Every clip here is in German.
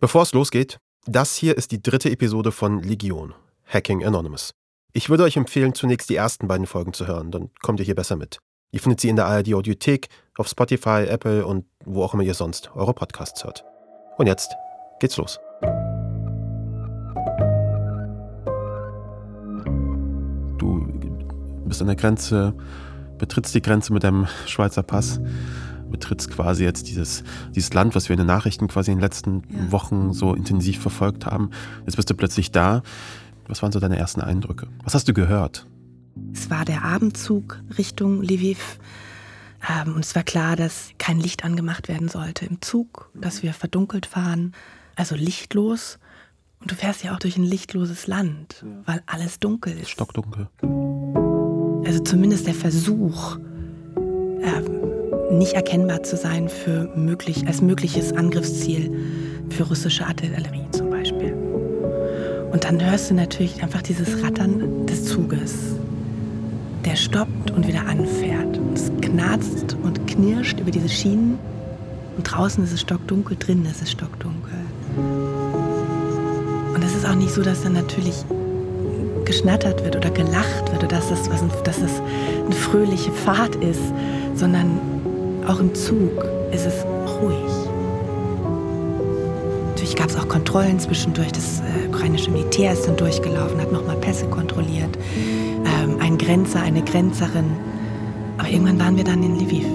Bevor es losgeht, das hier ist die dritte Episode von Legion, Hacking Anonymous. Ich würde euch empfehlen, zunächst die ersten beiden Folgen zu hören, dann kommt ihr hier besser mit. Ihr findet sie in der ARD Audiothek, auf Spotify, Apple und wo auch immer ihr sonst eure Podcasts hört. Und jetzt geht's los. Du bist an der Grenze, betrittst die Grenze mit deinem Schweizer Pass, betrittst quasi jetzt dieses, dieses Land, was wir in den Nachrichten quasi in den letzten ja. Wochen so intensiv verfolgt haben. Jetzt bist du plötzlich da. Was waren so deine ersten Eindrücke? Was hast du gehört? Es war der Abendzug Richtung Lviv. Ähm, und es war klar, dass kein Licht angemacht werden sollte im Zug, dass wir verdunkelt fahren, also lichtlos. Und du fährst ja auch durch ein lichtloses Land, weil alles dunkel ist. Stockdunkel. Also zumindest der Versuch, ähm, nicht erkennbar zu sein für möglich, als mögliches Angriffsziel für russische Artillerie zum Beispiel. Und dann hörst du natürlich einfach dieses Rattern des Zuges, der stoppt und wieder anfährt. Und es knarzt und knirscht über diese Schienen. Und draußen ist es stockdunkel, drinnen ist es stockdunkel. Und es ist auch nicht so, dass dann natürlich geschnattert wird oder gelacht wird oder dass das, was, dass das eine fröhliche Fahrt ist, sondern auch im Zug ist es ruhig. Natürlich gab es auch Kontrollen zwischendurch. Das äh, ukrainische Militär ist dann durchgelaufen, hat nochmal Pässe kontrolliert. Ähm, ein Grenzer, eine Grenzerin. Aber irgendwann waren wir dann in Lviv.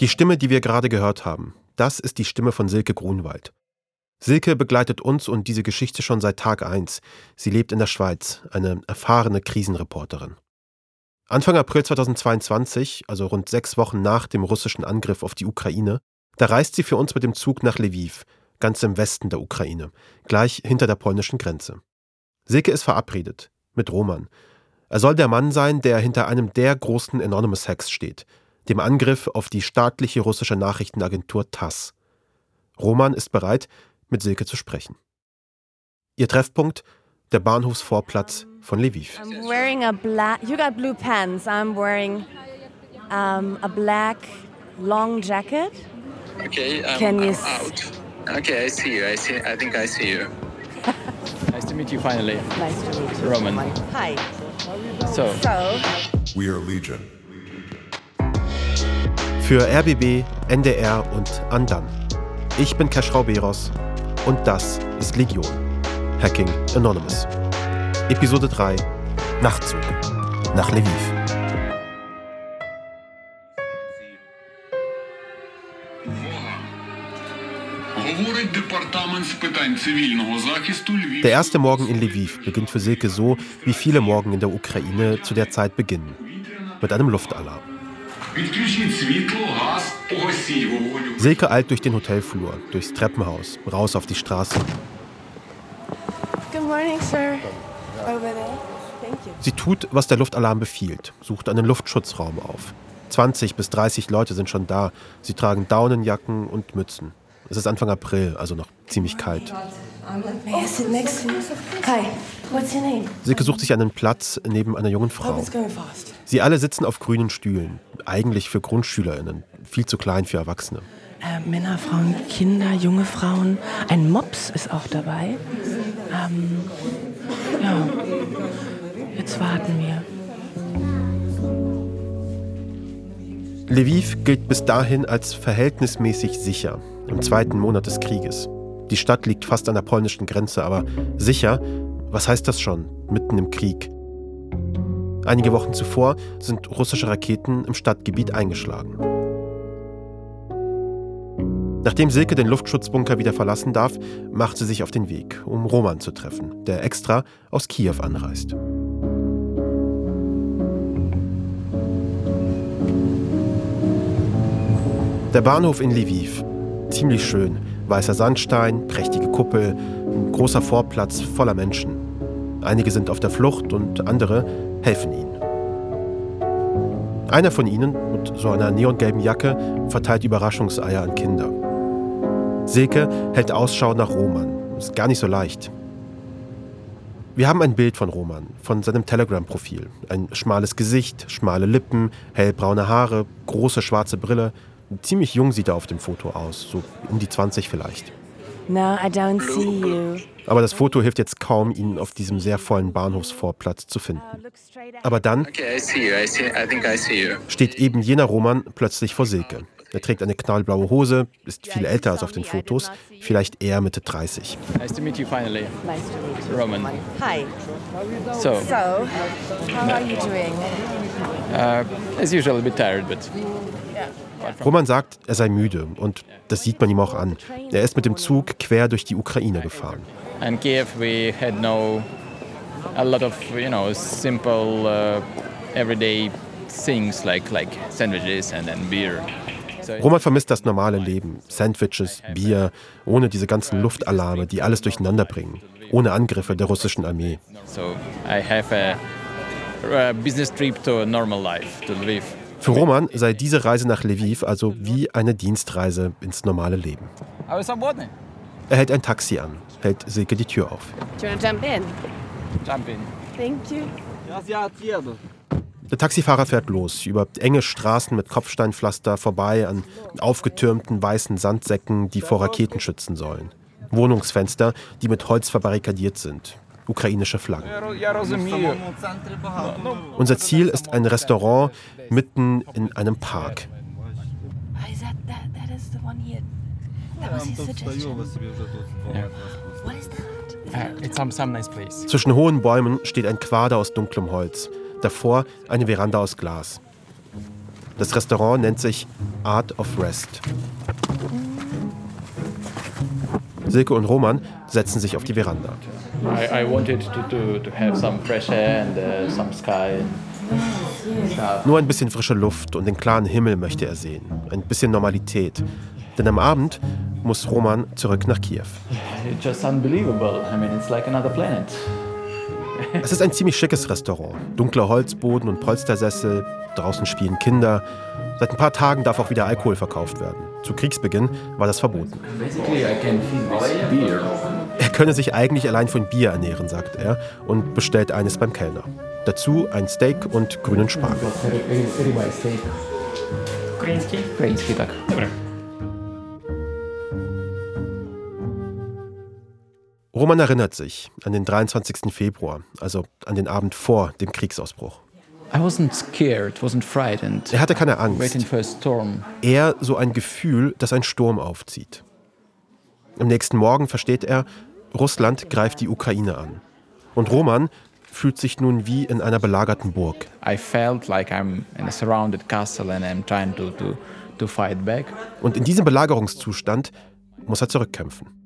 Die Stimme, die wir gerade gehört haben, das ist die Stimme von Silke Grunwald. Silke begleitet uns und diese Geschichte schon seit Tag 1. Sie lebt in der Schweiz, eine erfahrene Krisenreporterin. Anfang April 2022, also rund sechs Wochen nach dem russischen Angriff auf die Ukraine, da reist sie für uns mit dem Zug nach Lviv, ganz im Westen der Ukraine, gleich hinter der polnischen Grenze. Silke ist verabredet mit Roman. Er soll der Mann sein, der hinter einem der großen Anonymous Hacks steht, dem Angriff auf die staatliche russische Nachrichtenagentur TASS. Roman ist bereit, mit Silke zu sprechen. Ihr Treffpunkt der Bahnhofsvorplatz von Lviv. I'm wearing a black. You got blue pants. I'm wearing um, a black long jacket. Okay, I'm, Can you out. Okay, I see you. I see. I think I see you. nice to meet you finally. Nice to meet you. Roman. Hi. So, So, We are Legion. Für RBB, NDR und Andan. Ich bin Kaschrau Beros und das ist Legion. Hacking Anonymous. Episode 3 Nachtzug nach Lviv. Der erste Morgen in Lviv beginnt für Silke so, wie viele Morgen in der Ukraine zu der Zeit beginnen. Mit einem Luftalarm. Silke eilt durch den Hotelflur, durchs Treppenhaus, raus auf die Straße morning, sir. Over there. Thank you. Sie tut, was der Luftalarm befiehlt, sucht einen Luftschutzraum auf. 20 bis 30 Leute sind schon da. Sie tragen Daunenjacken und Mützen. Es ist Anfang April, also noch ziemlich kalt. Silke sucht sich einen Platz neben einer jungen Frau. Sie alle sitzen auf grünen Stühlen, eigentlich für GrundschülerInnen, viel zu klein für Erwachsene. Äh, Männer, Frauen, Kinder, junge Frauen. Ein Mops ist auch dabei. Ähm, ja, jetzt warten wir. Lviv gilt bis dahin als verhältnismäßig sicher, im zweiten Monat des Krieges. Die Stadt liegt fast an der polnischen Grenze, aber sicher, was heißt das schon, mitten im Krieg? Einige Wochen zuvor sind russische Raketen im Stadtgebiet eingeschlagen. Nachdem Silke den Luftschutzbunker wieder verlassen darf, macht sie sich auf den Weg, um Roman zu treffen, der extra aus Kiew anreist. Der Bahnhof in Lviv. Ziemlich schön. Weißer Sandstein, prächtige Kuppel, ein großer Vorplatz voller Menschen. Einige sind auf der Flucht und andere helfen ihnen. Einer von ihnen, mit so einer neongelben Jacke, verteilt Überraschungseier an Kinder. Silke hält Ausschau nach Roman. Ist gar nicht so leicht. Wir haben ein Bild von Roman, von seinem Telegram-Profil. Ein schmales Gesicht, schmale Lippen, hellbraune Haare, große schwarze Brille, Ziemlich jung sieht er auf dem Foto aus, so um die 20 vielleicht. No, I don't see you. Aber das Foto hilft jetzt kaum, ihn auf diesem sehr vollen Bahnhofsvorplatz zu finden. Aber dann Okay, I see you. I see. I think I see you. steht eben jener Roman plötzlich vor Silke. Er trägt eine knallblaue Hose, ist viel älter als auf den Fotos, vielleicht eher Mitte 30. Nice to meet you finally. Nice to meet you. Roman. Hi. So, So, how are you doing? uh, as usual, a bit tired, but Roman sagt, er sei müde und das sieht man ihm auch an. Er ist mit dem Zug quer durch die Ukraine gefahren. in Kiev we had no a lot of you know simple uh, everyday things like like sandwiches and then beer. Roman vermisst das normale Leben. Sandwiches, Bier, ohne diese ganzen Luftalarme, die alles durcheinander bringen. Ohne Angriffe der russischen Armee. Für Roman sei diese Reise nach Lviv also wie eine Dienstreise ins normale Leben. Er hält ein Taxi an, hält Silke die Tür auf. Jump in. Jump in. Thank you. Der Taxifahrer fährt los, über enge Straßen mit Kopfsteinpflaster vorbei an aufgetürmten weißen Sandsäcken, die vor Raketen schützen sollen. Wohnungsfenster, die mit Holz verbarrikadiert sind. Ukrainische Flaggen. Unser Ziel ist ein Restaurant mitten in einem Park. Zwischen hohen Bäumen steht ein Quader aus dunklem Holz. Davor eine Veranda aus Glas. Das Restaurant nennt sich Art of Rest. Silke und Roman setzen sich auf die Veranda. I, I wanted to, to, to have some fresh air and uh, some sky. Stuff. Nur ein bisschen frische Luft und den klaren Himmel möchte er sehen. Ein bisschen Normalität. Denn am Abend muss Roman zurück nach Kiew. It's just unbelievable. I mean, it's like another planet. Es ist ein ziemlich schickes Restaurant. Dunkler Holzboden und Polstersessel. Draußen spielen Kinder. Seit ein paar Tagen darf auch wieder Alkohol verkauft werden. Zu Kriegsbeginn war das verboten. Er könne sich eigentlich allein von Bier ernähren, sagt er und bestellt eines beim Kellner. Dazu ein Steak und grünen Spargel. Roman erinnert sich an den 23. Februar, also an den Abend vor dem Kriegsausbruch. Er hatte keine Angst, eher so ein Gefühl, dass ein Sturm aufzieht. Am nächsten Morgen versteht er, Russland greift die Ukraine an. Und Roman fühlt sich nun wie in einer belagerten Burg. I felt like I'm in a surrounded castle and I'm trying to, to, to fight back. Und in diesem Belagerungszustand muss er zurückkämpfen.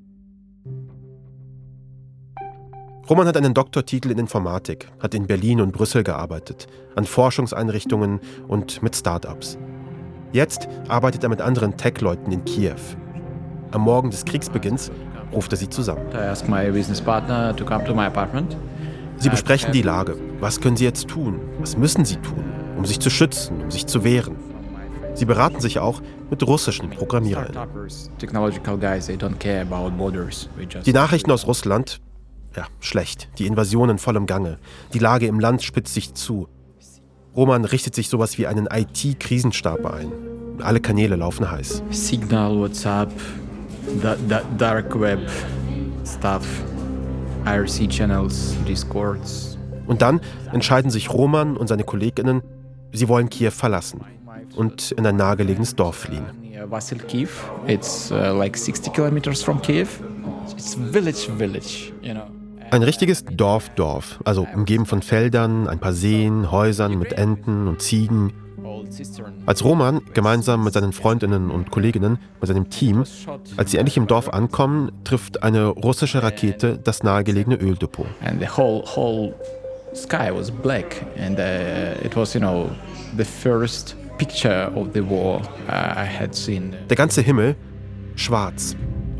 Roman hat einen Doktortitel in Informatik, hat in Berlin und Brüssel gearbeitet, an Forschungseinrichtungen und mit Start-ups. Jetzt arbeitet er mit anderen Tech-Leuten in Kiew. Am Morgen des Kriegsbeginns ruft er sie zusammen. Sie besprechen die Lage. Was können sie jetzt tun? Was müssen sie tun, um sich zu schützen, um sich zu wehren? Sie beraten sich auch mit russischen Programmierern. Die Nachrichten aus Russland, ja, schlecht. Die Invasion in vollem Gange. Die Lage im Land spitzt sich zu. Roman richtet sich sowas wie einen IT-Krisenstab ein. Alle Kanäle laufen heiß. Signal, WhatsApp, da, da, Dark Web stuff, IRC channels, Discords. Und dann entscheiden sich Roman und seine Kolleginnen, sie wollen Kiew verlassen und in ein nahegelegenes Dorf fliehen. Near Vasilkiv, it's uh, like 60 kilometers from Kiev. It's village, village, you know. Ein richtiges Dorf-Dorf, also umgeben von Feldern, ein paar Seen, Häusern mit Enten und Ziegen. Als Roman gemeinsam mit seinen Freundinnen und Kolleginnen, mit seinem Team, als sie endlich im Dorf ankommen, trifft eine russische Rakete das nahegelegene Öldepot. sky was black and uh, it was you know the first picture of the war uh, i had seen Der ganze Himmel schwarz,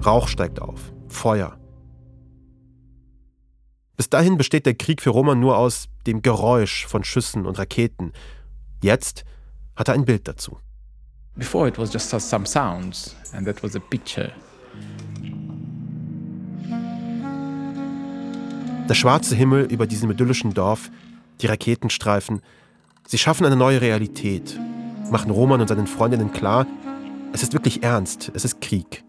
Rauch steigt auf, Feuer. Bis dahin besteht der Krieg für Roman nur aus dem Geräusch von Schüssen und Raketen. Jetzt hat er ein Bild dazu. before it was just some sounds and that was a picture Der schwarze Himmel über diesem idyllischen Dorf, die Raketenstreifen, sie schaffen eine neue Realität, machen Roman und seinen Freundinnen klar, Es ist wirklich ernst. Es ist Krieg.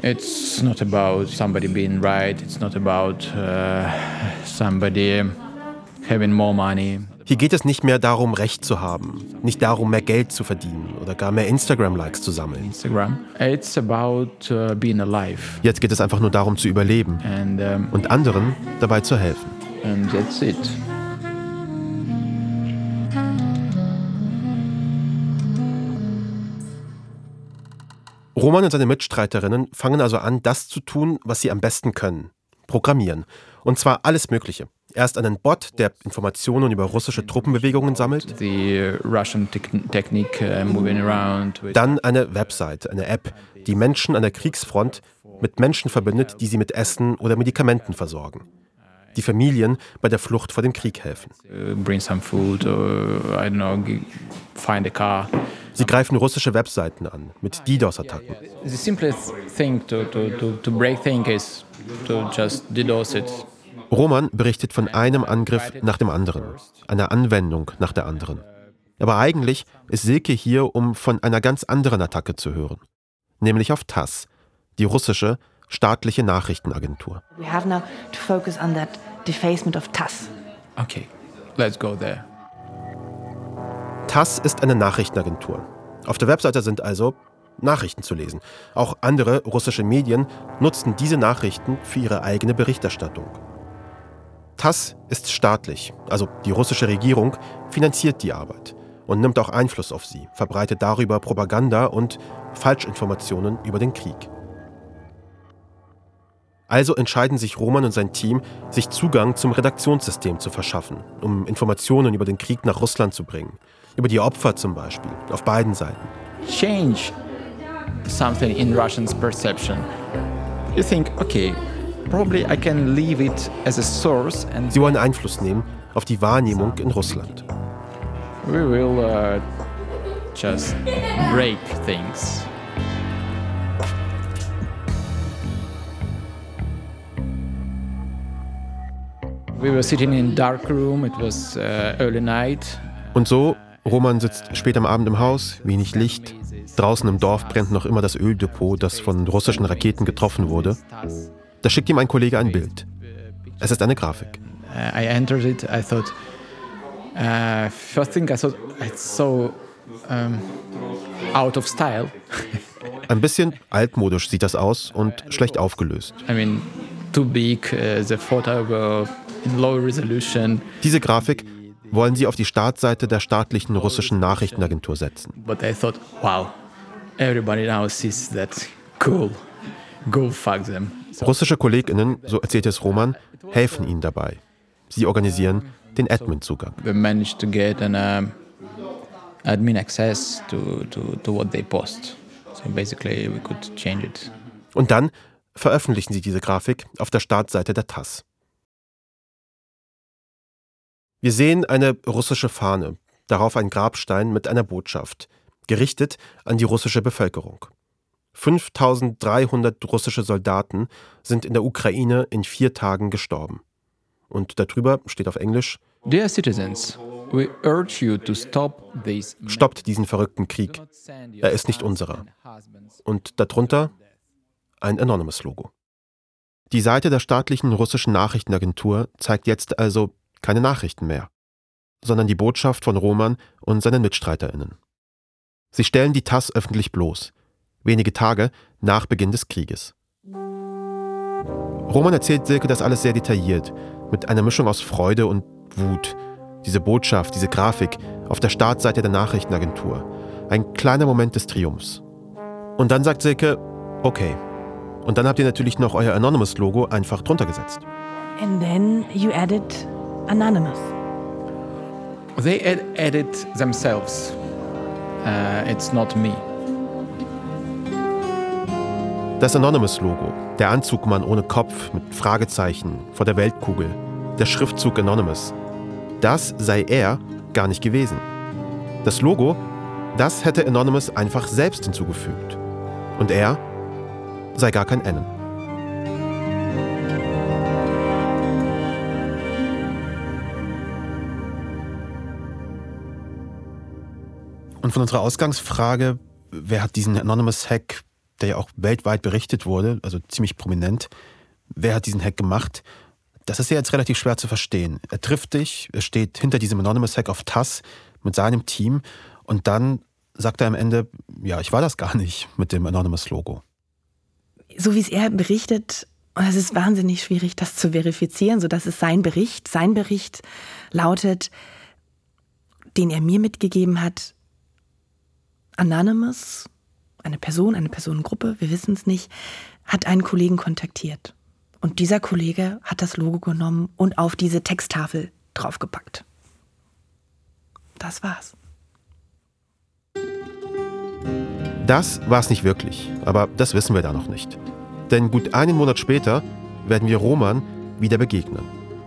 It's not about somebody being right. It's not about uh, somebody having more money. Hier geht es nicht mehr darum, Recht zu haben, nicht darum, mehr Geld zu verdienen oder gar mehr Instagram-Likes zu sammeln. Instagram. It's about uh, being alive. Jetzt geht es einfach nur darum, zu überleben and um, und anderen dabei zu helfen. And that's it. Roman und seine Mitstreiterinnen fangen also an, das zu tun, was sie am besten können. Programmieren. Und zwar alles Mögliche. Erst einen Bot, der Informationen über russische Truppenbewegungen sammelt. Uh, Dann eine Website, eine App, die Menschen an der Kriegsfront mit Menschen verbindet, die sie mit Essen oder Medikamenten versorgen. Die Familien bei der Flucht vor dem Krieg helfen. Sie greifen russische Webseiten an mit DDoS-Attacken. The simplest thing to, to, to, to break things is to just DDoS it. Roman berichtet von einem Angriff nach dem anderen, einer Anwendung nach der anderen. Aber eigentlich ist Silke hier, um von einer ganz anderen Attacke zu hören, nämlich auf TASS, die russische staatliche Nachrichtenagentur. We have now to focus on that defacement of TASS. Okay, let's go there. TASS ist eine Nachrichtenagentur. Auf der Webseite sind also Nachrichten zu lesen. Auch andere russische Medien nutzen diese Nachrichten für ihre eigene Berichterstattung. TASS ist staatlich, also die russische Regierung finanziert die Arbeit und nimmt auch Einfluss auf sie, verbreitet darüber Propaganda und Falschinformationen über den Krieg. Also entscheiden sich Roman und sein Team, sich Zugang zum Redaktionssystem zu verschaffen, um Informationen über den Krieg nach Russland zu bringen. Über die Opfer zum Beispiel, auf beiden Seiten. Change something in Russians perception. You think, okay, probably I can leave it as a source and Sie wollen Einfluss nehmen auf die Wahrnehmung in Russland. we will uh, just break things. Und so, Roman sitzt spät am Abend im Haus, wenig Licht. Draußen im Dorf brennt noch immer das Öldepot, das von russischen Raketen getroffen wurde. Da schickt ihm ein Kollege ein Bild. Es ist eine Grafik. Uh, I entered it. I thought, uh, first thing I thought, it's so um, out of style. Ein bisschen altmodisch sieht das aus und schlecht aufgelöst. I mean, too big. Uh, the photo were in low resolution. Diese Grafik wollen sie auf die Startseite der staatlichen russischen Nachrichtenagentur setzen. But I thought, wow, everybody now sees that. Cool. Go fuck them. So, Russische KollegInnen, so erzählt es Roman, helfen ihnen dabei. Sie organisieren den Admin-Zugang. we managed to get an um, admin access to, to, to what they post. So basically, we could change it. Und dann veröffentlichen sie diese Grafik auf der Startseite der TASS. Wir sehen eine russische Fahne, darauf ein Grabstein mit einer Botschaft, gerichtet an die russische Bevölkerung. 5300 russische Soldaten sind in der Ukraine in vier Tagen gestorben. Und darüber steht auf Englisch, Dear citizens, we urge you to stop this. stoppt diesen verrückten Krieg. Er ist nicht unserer. Und darunter ein Anonymous-Logo. Die Seite der staatlichen russischen Nachrichtenagentur zeigt jetzt also keine Nachrichten mehr, sondern die Botschaft von Roman und seinen MitstreiterInnen. Sie stellen die TASS öffentlich bloß, wenige Tage nach Beginn des Krieges. Roman erzählt Silke das alles sehr detailliert, mit einer Mischung aus Freude und Wut. Diese Botschaft, diese Grafik auf der Startseite der Nachrichtenagentur. Ein kleiner Moment des Triumphs. Und dann sagt Silke, okay. Und dann habt ihr natürlich noch euer Anonymous-Logo einfach drunter gesetzt. And then you added Anonymous. They ed- edit themselves. Uh, it's not me. Das Anonymous-Logo, der Anzugmann ohne Kopf mit Fragezeichen vor der Weltkugel, der Schriftzug Anonymous, das sei er gar nicht gewesen. Das Logo, das hätte Anonymous einfach selbst hinzugefügt. Und er sei gar kein Anon. Und von unserer Ausgangsfrage, wer hat diesen Anonymous Hack, der ja auch weltweit berichtet wurde, also ziemlich prominent, wer hat diesen Hack gemacht? Das ist ja jetzt relativ schwer zu verstehen. Er trifft dich, er steht hinter diesem Anonymous Hack auf TAS mit seinem Team und dann sagt er am Ende, ja, ich war das gar nicht mit dem Anonymous Logo. So wie es er berichtet, es ist wahnsinnig schwierig, das zu verifizieren, so dass es sein Bericht. Sein Bericht lautet, den er mir mitgegeben hat, Anonymous, eine Person, eine Personengruppe, wir wissen es nicht, hat einen Kollegen kontaktiert. Und dieser Kollege hat das Logo genommen und auf diese Texttafel draufgepackt. Das war's. Das war's nicht wirklich, aber das wissen wir da noch nicht. Denn gut einen Monat später werden wir Roman wieder begegnen,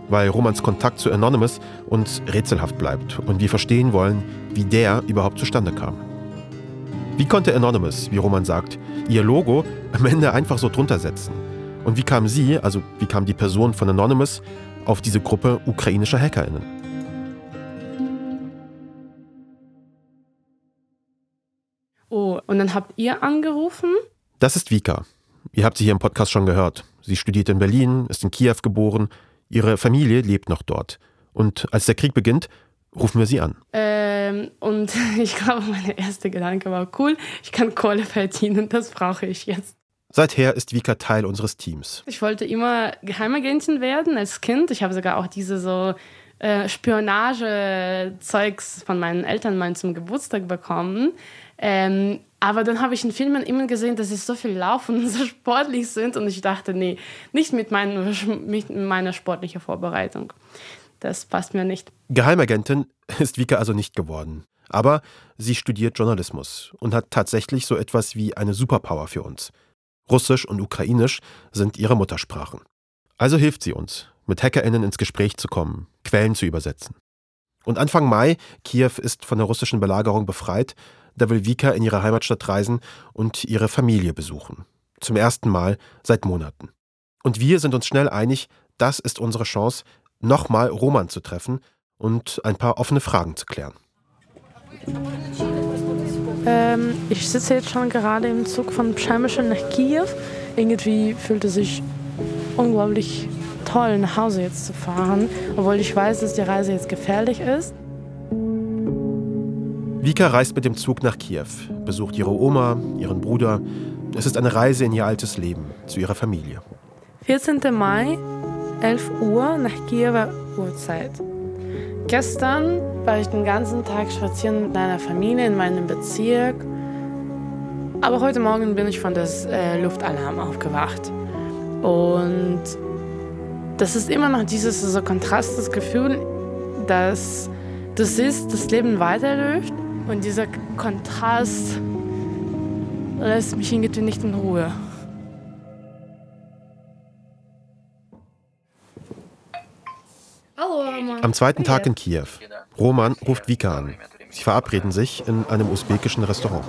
weil Romans Kontakt zu Anonymous uns rätselhaft bleibt und wir verstehen wollen, wie der überhaupt zustande kam. Wie konnte Anonymous, wie Roman sagt, ihr Logo am Ende einfach so drunter setzen? Und wie kam sie, also wie kam die Person von Anonymous, auf diese Gruppe ukrainischer HackerInnen? Oh, und dann habt ihr angerufen? Das ist Vika. Ihr habt sie hier im Podcast schon gehört. Sie studiert in Berlin, ist in Kiew geboren. Ihre Familie lebt noch dort. Und als der Krieg beginnt, rufen wir sie an. Ähm, und ich glaube, mein erster Gedanke war, cool, ich kann Kohle verdienen, das brauche ich jetzt. Seither ist Vika Teil unseres Teams. Ich wollte immer Geheimagentin werden als Kind. Ich habe sogar auch diese so äh, Spionage-Zeugs von meinen Eltern mal zum Geburtstag bekommen. Ähm, aber dann habe ich in Filmen immer gesehen, dass sie so viel laufen und so sportlich sind. Und ich dachte, nee, nicht mit, meinen, mit meiner sportlichen Vorbereitung. Das passt mir nicht. Geheimagentin ist Vika also nicht geworden. Aber sie studiert Journalismus und hat tatsächlich so etwas wie eine Superpower für uns. Russisch und Ukrainisch sind ihre Muttersprachen. Also hilft sie uns, mit HackerInnen ins Gespräch zu kommen, Quellen zu übersetzen. Und Anfang Mai, Kiew ist von der russischen Belagerung befreit, da will Vika in ihre Heimatstadt reisen und ihre Familie besuchen. Zum ersten Mal seit Monaten. Und wir sind uns schnell einig, das ist unsere Chance, nochmal Roman zu treffen und ein paar offene Fragen zu klären. Ähm, ich sitze jetzt schon gerade im Zug von Przemyśl nach Kiew. Irgendwie fühlt es sich unglaublich toll, nach Hause jetzt zu fahren, obwohl ich weiß, dass die Reise jetzt gefährlich ist. Vika reist mit dem Zug nach Kiew, besucht ihre Oma, ihren Bruder. Es ist eine Reise in ihr altes Leben, zu ihrer Familie. 14. Mai, 11 Uhr nach Kiewer Uhrzeit. Gestern war ich den ganzen Tag spazieren mit meiner Familie in meinem Bezirk. Aber heute Morgen bin ich von dem äh, Luftalarm aufgewacht. Und das ist immer noch dieses so Kontrast, das Gefühl, dass du siehst, das Leben weiterläuft und dieser Kontrast lässt mich irgendwie nicht in Ruhe. Am zweiten Tag in Kiew. Roman ruft Vika an. Sie verabreden sich in einem usbekischen Restaurant.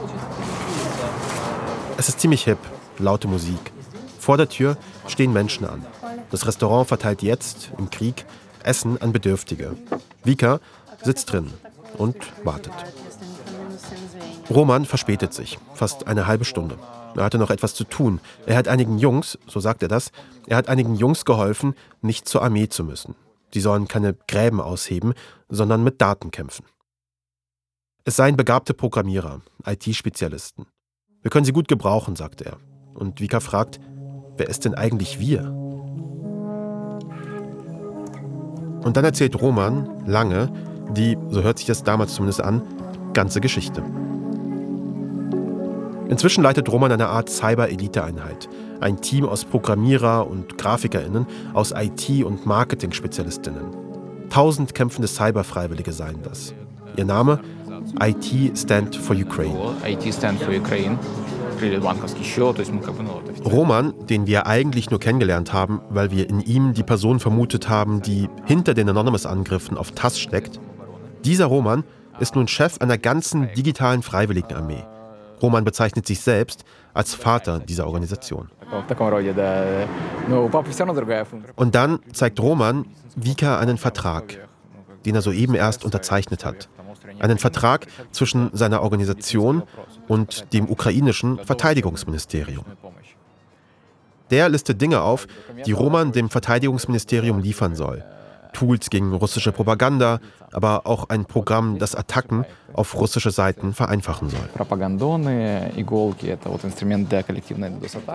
Es ist ziemlich hip, laute Musik. Vor der Tür stehen Menschen an. Das Restaurant verteilt jetzt, im Krieg, Essen an Bedürftige. Vika sitzt drin und wartet. Roman verspätet sich, fast eine halbe Stunde. Er hatte noch etwas zu tun. Er hat einigen Jungs, so sagt er das, er hat einigen Jungs geholfen, nicht zur Armee zu müssen. Sie sollen keine Gräben ausheben, sondern mit Daten kämpfen. Es seien begabte Programmierer, IT-Spezialisten. Wir können sie gut gebrauchen, sagt er. Und Vika fragt, wer ist denn eigentlich wir? Und dann erzählt Roman lange die, so hört sich das damals zumindest an, ganze Geschichte. Inzwischen leitet Roman eine Art Cyber-Elite-Einheit. Ein Team aus Programmierer und GrafikerInnen, aus IT- und Marketing-SpezialistInnen. Tausend kämpfende Cyber-Freiwillige seien das. Ihr Name? IT Stand for Ukraine. IT Stand for Ukraine. Roman, den wir eigentlich nur kennengelernt haben, weil wir in ihm die Person vermutet haben, die hinter den Anonymous-Angriffen auf TAS steckt, dieser Roman ist nun Chef einer ganzen digitalen Freiwilligenarmee. Roman bezeichnet sich selbst als Vater dieser Organisation. Und dann zeigt Roman Vika einen Vertrag, den er soeben erst unterzeichnet hat. einen Vertrag zwischen seiner Organisation und dem ukrainischen Verteidigungsministerium. Der listet Dinge auf, die Roman dem Verteidigungsministerium liefern soll. Tools gegen russische Propaganda, aber auch ein Programm, das Attacken auf russische Seiten vereinfachen soll.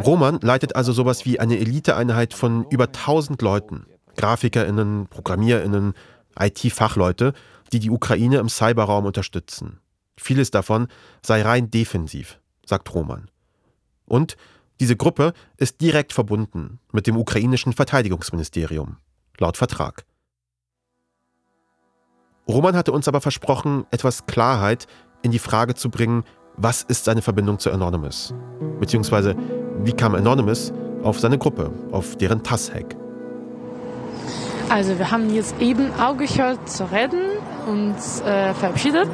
Roman leitet also sowas wie eine Eliteeinheit von über 1000 Leuten, GrafikerInnen, ProgrammierInnen, IT-Fachleute, die die Ukraine im Cyberraum unterstützen. Vieles davon sei rein defensiv, sagt Roman. Und diese Gruppe ist direkt verbunden mit dem ukrainischen Verteidigungsministerium, laut Vertrag. Roman hatte uns aber versprochen, etwas Klarheit in die Frage zu bringen, was ist seine Verbindung zu Anonymous? Beziehungsweise, wie kam Anonymous auf seine Gruppe, auf deren TAS-Hack? Also wir haben jetzt eben aufgehört zu reden und äh, verabschiedet.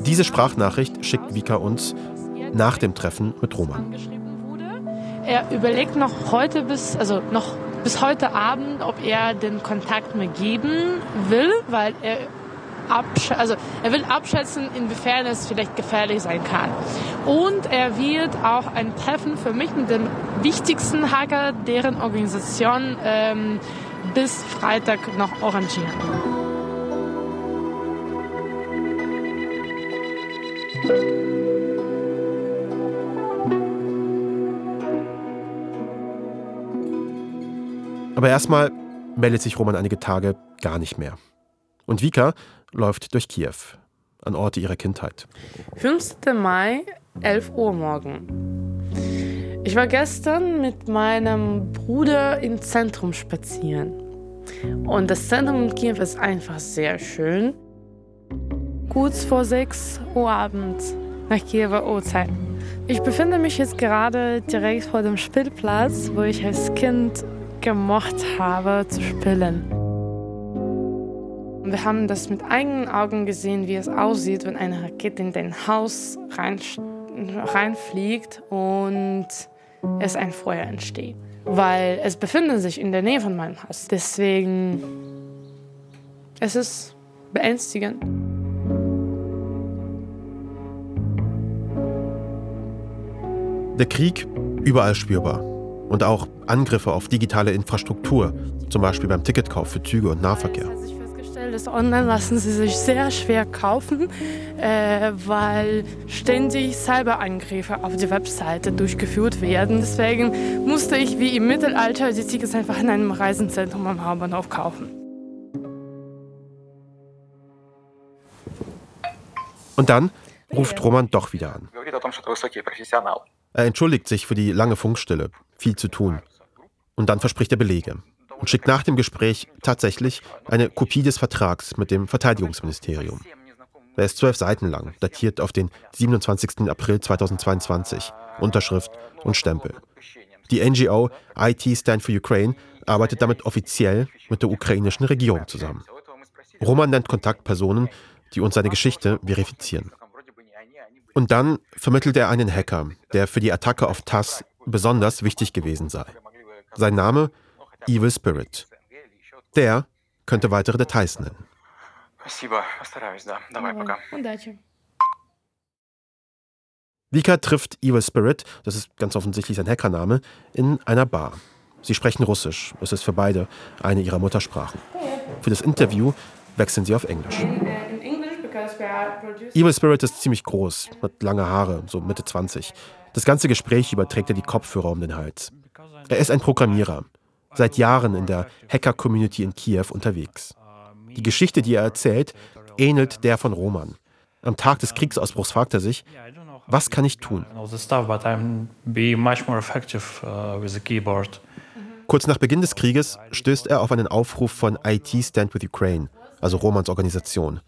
Diese Sprachnachricht schickt Vika uns nach dem Treffen mit Roman. Er überlegt noch heute bis, also noch bis heute Abend, ob er den Kontakt mir geben will, weil er also er will abschätzen, inwiefern es vielleicht gefährlich sein kann. Und er wird auch ein Treffen für mich mit dem wichtigsten Hacker deren Organisation ähm, bis Freitag noch arrangieren. Aber erstmal meldet sich Roman einige Tage gar nicht mehr. Und Vika läuft durch Kiew, an Orte ihrer Kindheit. 15. Mai, 11 Uhr morgen. Ich war gestern mit meinem Bruder im Zentrum spazieren. Und das Zentrum in Kiew ist einfach sehr schön. Kurz vor 6 Uhr abends nach Kiewer Uhrzeit. Ich befinde mich jetzt gerade direkt vor dem Spielplatz, wo ich als Kind gemocht habe zu spielen. Wir haben das mit eigenen Augen gesehen, wie es aussieht, wenn eine Rakete in dein Haus rein, reinfliegt und es ein Feuer entsteht. Weil es befindet sich in der Nähe von meinem Haus. Deswegen es ist beängstigend. Der Krieg überall spürbar und auch Angriffe auf digitale Infrastruktur, zum Beispiel beim Ticketkauf für Züge und Nahverkehr. Das online lassen sie sich sehr schwer kaufen, äh, weil ständig Cyberangriffe auf die Webseite durchgeführt werden. Deswegen musste ich wie im Mittelalter die Tickets einfach in einem Reisenzentrum am Hauptbahnhof kaufen. Und dann ruft Roman doch wieder an. Er entschuldigt sich für die lange Funkstille, viel zu tun. Und dann verspricht er Belege und schickt nach dem Gespräch tatsächlich eine Kopie des Vertrags mit dem Verteidigungsministerium. Er ist zwölf Seiten lang, datiert auf den 27. April 2022, Unterschrift und Stempel. Die NGO IT Stand for Ukraine arbeitet damit offiziell mit der ukrainischen Regierung zusammen. Roman nennt Kontaktpersonen, die uns seine Geschichte verifizieren. Und dann vermittelt er einen Hacker, der für die Attacke auf TASS besonders wichtig gewesen sei. Sein Name Evil Spirit. Der könnte weitere Details nennen. Vika trifft Evil Spirit, das ist ganz offensichtlich sein Hackername, in einer Bar. Sie sprechen Russisch, es ist für beide eine ihrer Muttersprachen. Für das Interview wechseln sie auf Englisch. Evil Spirit ist ziemlich groß, hat lange Haare, so Mitte 20. Das ganze Gespräch überträgt er die Kopfhörer um den Hals. Er ist ein Programmierer, seit Jahren in der Hacker-Community in Kiew unterwegs. Die Geschichte, die er erzählt, ähnelt der von Roman. Am Tag des Kriegsausbruchs fragt er sich, was kann ich tun? Kurz nach Beginn des Krieges stößt er auf einen Aufruf von IT Stand with Ukraine, also Romans Organisation.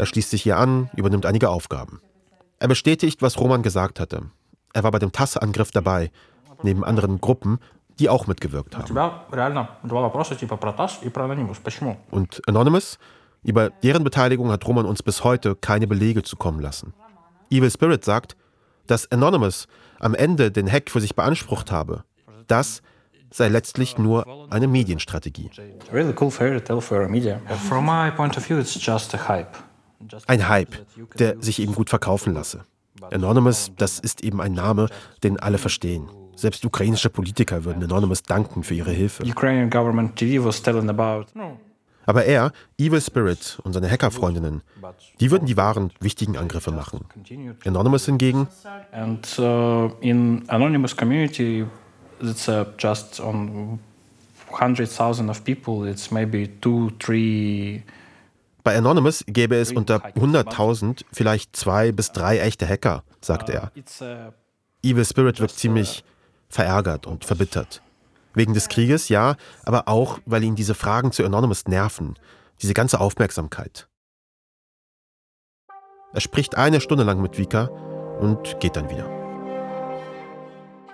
Er schließt sich hier an, übernimmt einige Aufgaben. Er bestätigt, was Roman gesagt hatte. Er war bei dem TASS-Angriff dabei, neben anderen Gruppen, die auch mitgewirkt haben. Und Anonymous? Über deren Beteiligung hat Roman uns bis heute keine Belege zukommen lassen. Evil Spirit sagt, dass Anonymous am Ende den Hack für sich beansprucht habe. Das sei letztlich nur eine Medienstrategie. Really cool fairy tale for a media. From my point of view, it's just a hype. Ein Hype, der sich eben gut verkaufen lasse. Anonymous, das ist eben ein Name, den alle verstehen. Selbst ukrainische Politiker würden Anonymous danken für ihre Hilfe. Aber er, Evil Spirit und seine Hackerfreundinnen, die würden die wahren, wichtigen Angriffe machen. Anonymous hingegen. And uh, in Anonymous community, it's uh, just on hundred thousand of people. It's maybe two, three. Bei Anonymous gäbe es unter 100.000 vielleicht zwei bis drei echte Hacker, sagte er. Evil Spirit wirkt ziemlich verärgert und verbittert. Wegen des Krieges, ja, aber auch, weil ihn diese Fragen zu Anonymous nerven, diese ganze Aufmerksamkeit. Er spricht eine Stunde lang mit Vika und geht dann wieder.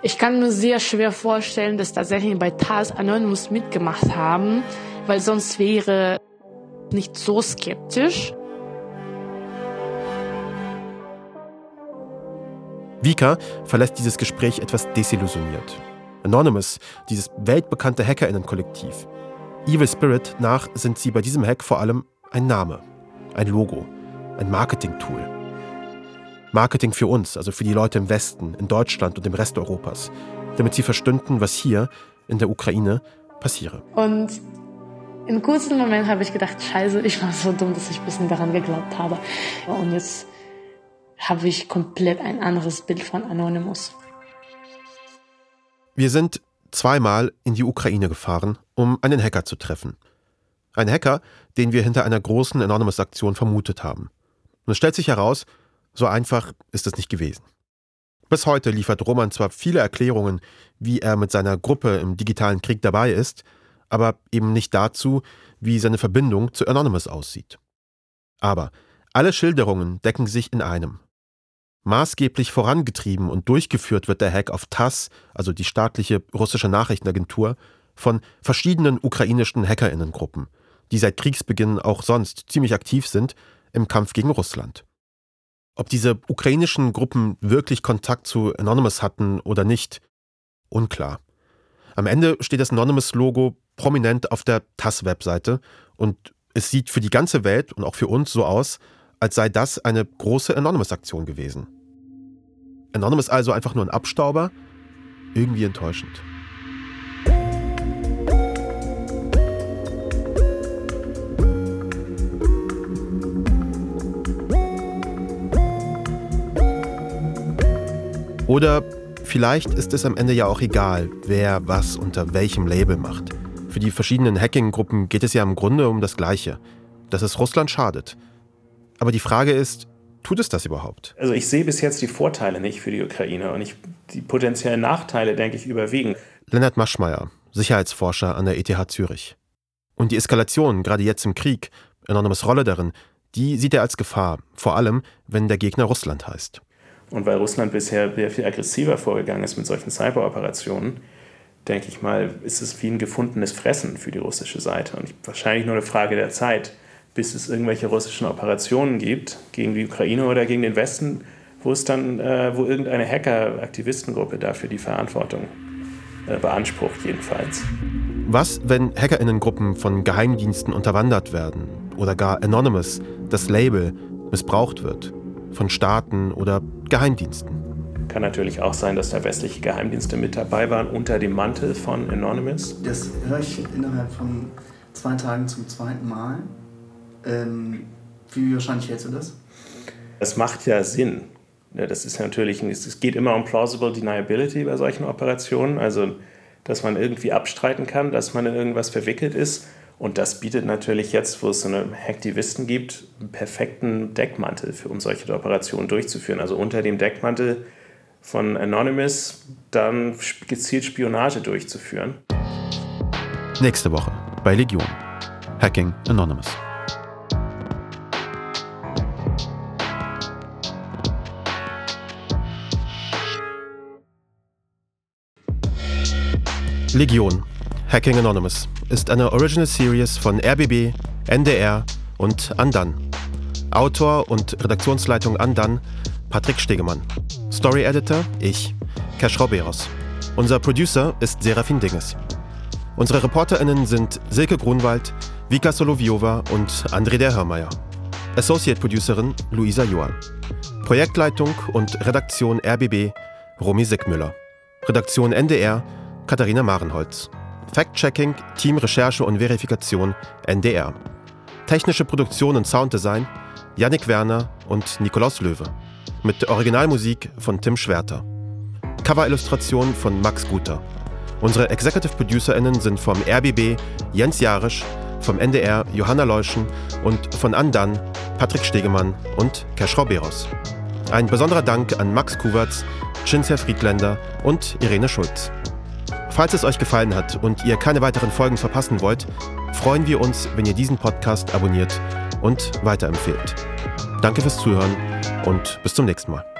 Ich kann mir sehr schwer vorstellen, dass tatsächlich bei TAS Anonymous mitgemacht haben, weil sonst wäre nicht so skeptisch. Vika verlässt dieses Gespräch etwas desillusioniert. Anonymous, dieses weltbekannte Hackerinnenkollektiv. Evil Spirit nach sind sie bei diesem Hack vor allem ein Name, ein Logo, ein Marketing-Tool. Marketing für uns, also für die Leute im Westen, in Deutschland und im Rest Europas, damit sie verstünden, was hier in der Ukraine passiere. Und im kurzen Moment habe ich gedacht, scheiße, ich war so dumm, dass ich ein bisschen daran geglaubt habe. Und jetzt habe ich komplett ein anderes Bild von Anonymous. Wir sind zweimal in die Ukraine gefahren, um einen Hacker zu treffen. Ein Hacker, den wir hinter einer großen Anonymous-Aktion vermutet haben. Und es stellt sich heraus, so einfach ist es nicht gewesen. Bis heute liefert Roman zwar viele Erklärungen, wie er mit seiner Gruppe im digitalen Krieg dabei ist, aber eben nicht dazu, wie seine Verbindung zu Anonymous aussieht. Aber alle Schilderungen decken sich in einem. Maßgeblich vorangetrieben und durchgeführt wird der Hack auf TASS, also die staatliche russische Nachrichtenagentur, von verschiedenen ukrainischen Hackerinnengruppen, die seit Kriegsbeginn auch sonst ziemlich aktiv sind im Kampf gegen Russland. Ob diese ukrainischen Gruppen wirklich Kontakt zu Anonymous hatten oder nicht, unklar. Am Ende steht das Anonymous-Logo prominent auf der TASS-Webseite und es sieht für die ganze Welt und auch für uns so aus, als sei das eine große Anonymous-Aktion gewesen. Anonymous also einfach nur ein Abstauber? Irgendwie enttäuschend. Oder vielleicht ist es am Ende ja auch egal, wer was unter welchem Label macht. Für die verschiedenen Hacking-Gruppen geht es ja im Grunde um das Gleiche, dass es Russland schadet. Aber die Frage ist, tut es das überhaupt? Also ich sehe bis jetzt die Vorteile nicht für die Ukraine und ich, die potenziellen Nachteile, denke ich, überwiegen. Lennart Maschmeyer, Sicherheitsforscher an der ETH Zürich. Und die Eskalation, gerade jetzt im Krieg, Anonymous Rolle darin, die sieht er als Gefahr, vor allem wenn der Gegner Russland heißt. Und weil Russland bisher sehr viel aggressiver vorgegangen ist mit solchen Cyberoperationen, denke ich mal, ist es wie ein gefundenes Fressen für die russische Seite. Und wahrscheinlich nur eine Frage der Zeit, bis es irgendwelche russischen Operationen gibt gegen die Ukraine oder gegen den Westen, wo es dann, äh, wo irgendeine Hacker-Aktivistengruppe dafür die Verantwortung äh, beansprucht, jedenfalls. Was, wenn Hackerinnengruppen von Geheimdiensten unterwandert werden oder gar Anonymous, das Label, missbraucht wird? Von Staaten oder Geheimdiensten? Kann natürlich auch sein, dass da westliche Geheimdienste mit dabei waren unter dem Mantel von Anonymous. Das höre ich innerhalb von zwei Tagen zum zweiten Mal. Ähm, wie wahrscheinlich hältst du das? Das macht ja Sinn. Das ist natürlich, es geht immer um plausible deniability bei solchen Operationen, also dass man irgendwie abstreiten kann, dass man in irgendwas verwickelt ist. Und das bietet natürlich jetzt, wo es so eine Hacktivisten gibt, einen perfekten Deckmantel, für, um solche Operationen durchzuführen. Also unter dem Deckmantel von Anonymous dann gezielt Spionage durchzuführen. Nächste Woche bei Legion. Hacking Anonymous. Legion, Hacking Anonymous, ist eine Original Series von RBB, NDR und Andan. Autor und Redaktionsleitung Andan, Patrick Stegemann. Story Editor, ich, Cash Roberos. Unser Producer ist Serafin Dinges. Unsere ReporterInnen sind Silke Grunwald, Vika Soloviova und André der Hörmeier. Associate Producerin Luisa Johann. Projektleitung und Redaktion RBB Romy Sickmüller. Redaktion NDR Katharina Marenholz. Fact-Checking, Team Recherche und Verifikation NDR. Technische Produktion und Sounddesign Yannick Werner und Nikolaus Löwe. Mit Originalmusik von Tim Schwerter. Coverillustration von Max Guter. Unsere Executive ProducerInnen sind vom RBB Jens Jarisch, vom NDR Johanna Leuschen und von Andan Patrick Stegemann und Keschrau Beros. Ein besonderer Dank an Max Kuwertz, Cinzia Friedländer und Irene Schulz. Falls es euch gefallen hat und ihr keine weiteren Folgen verpassen wollt, freuen wir uns, wenn ihr diesen Podcast abonniert und weiterempfehlt. Danke fürs Zuhören und bis zum nächsten Mal.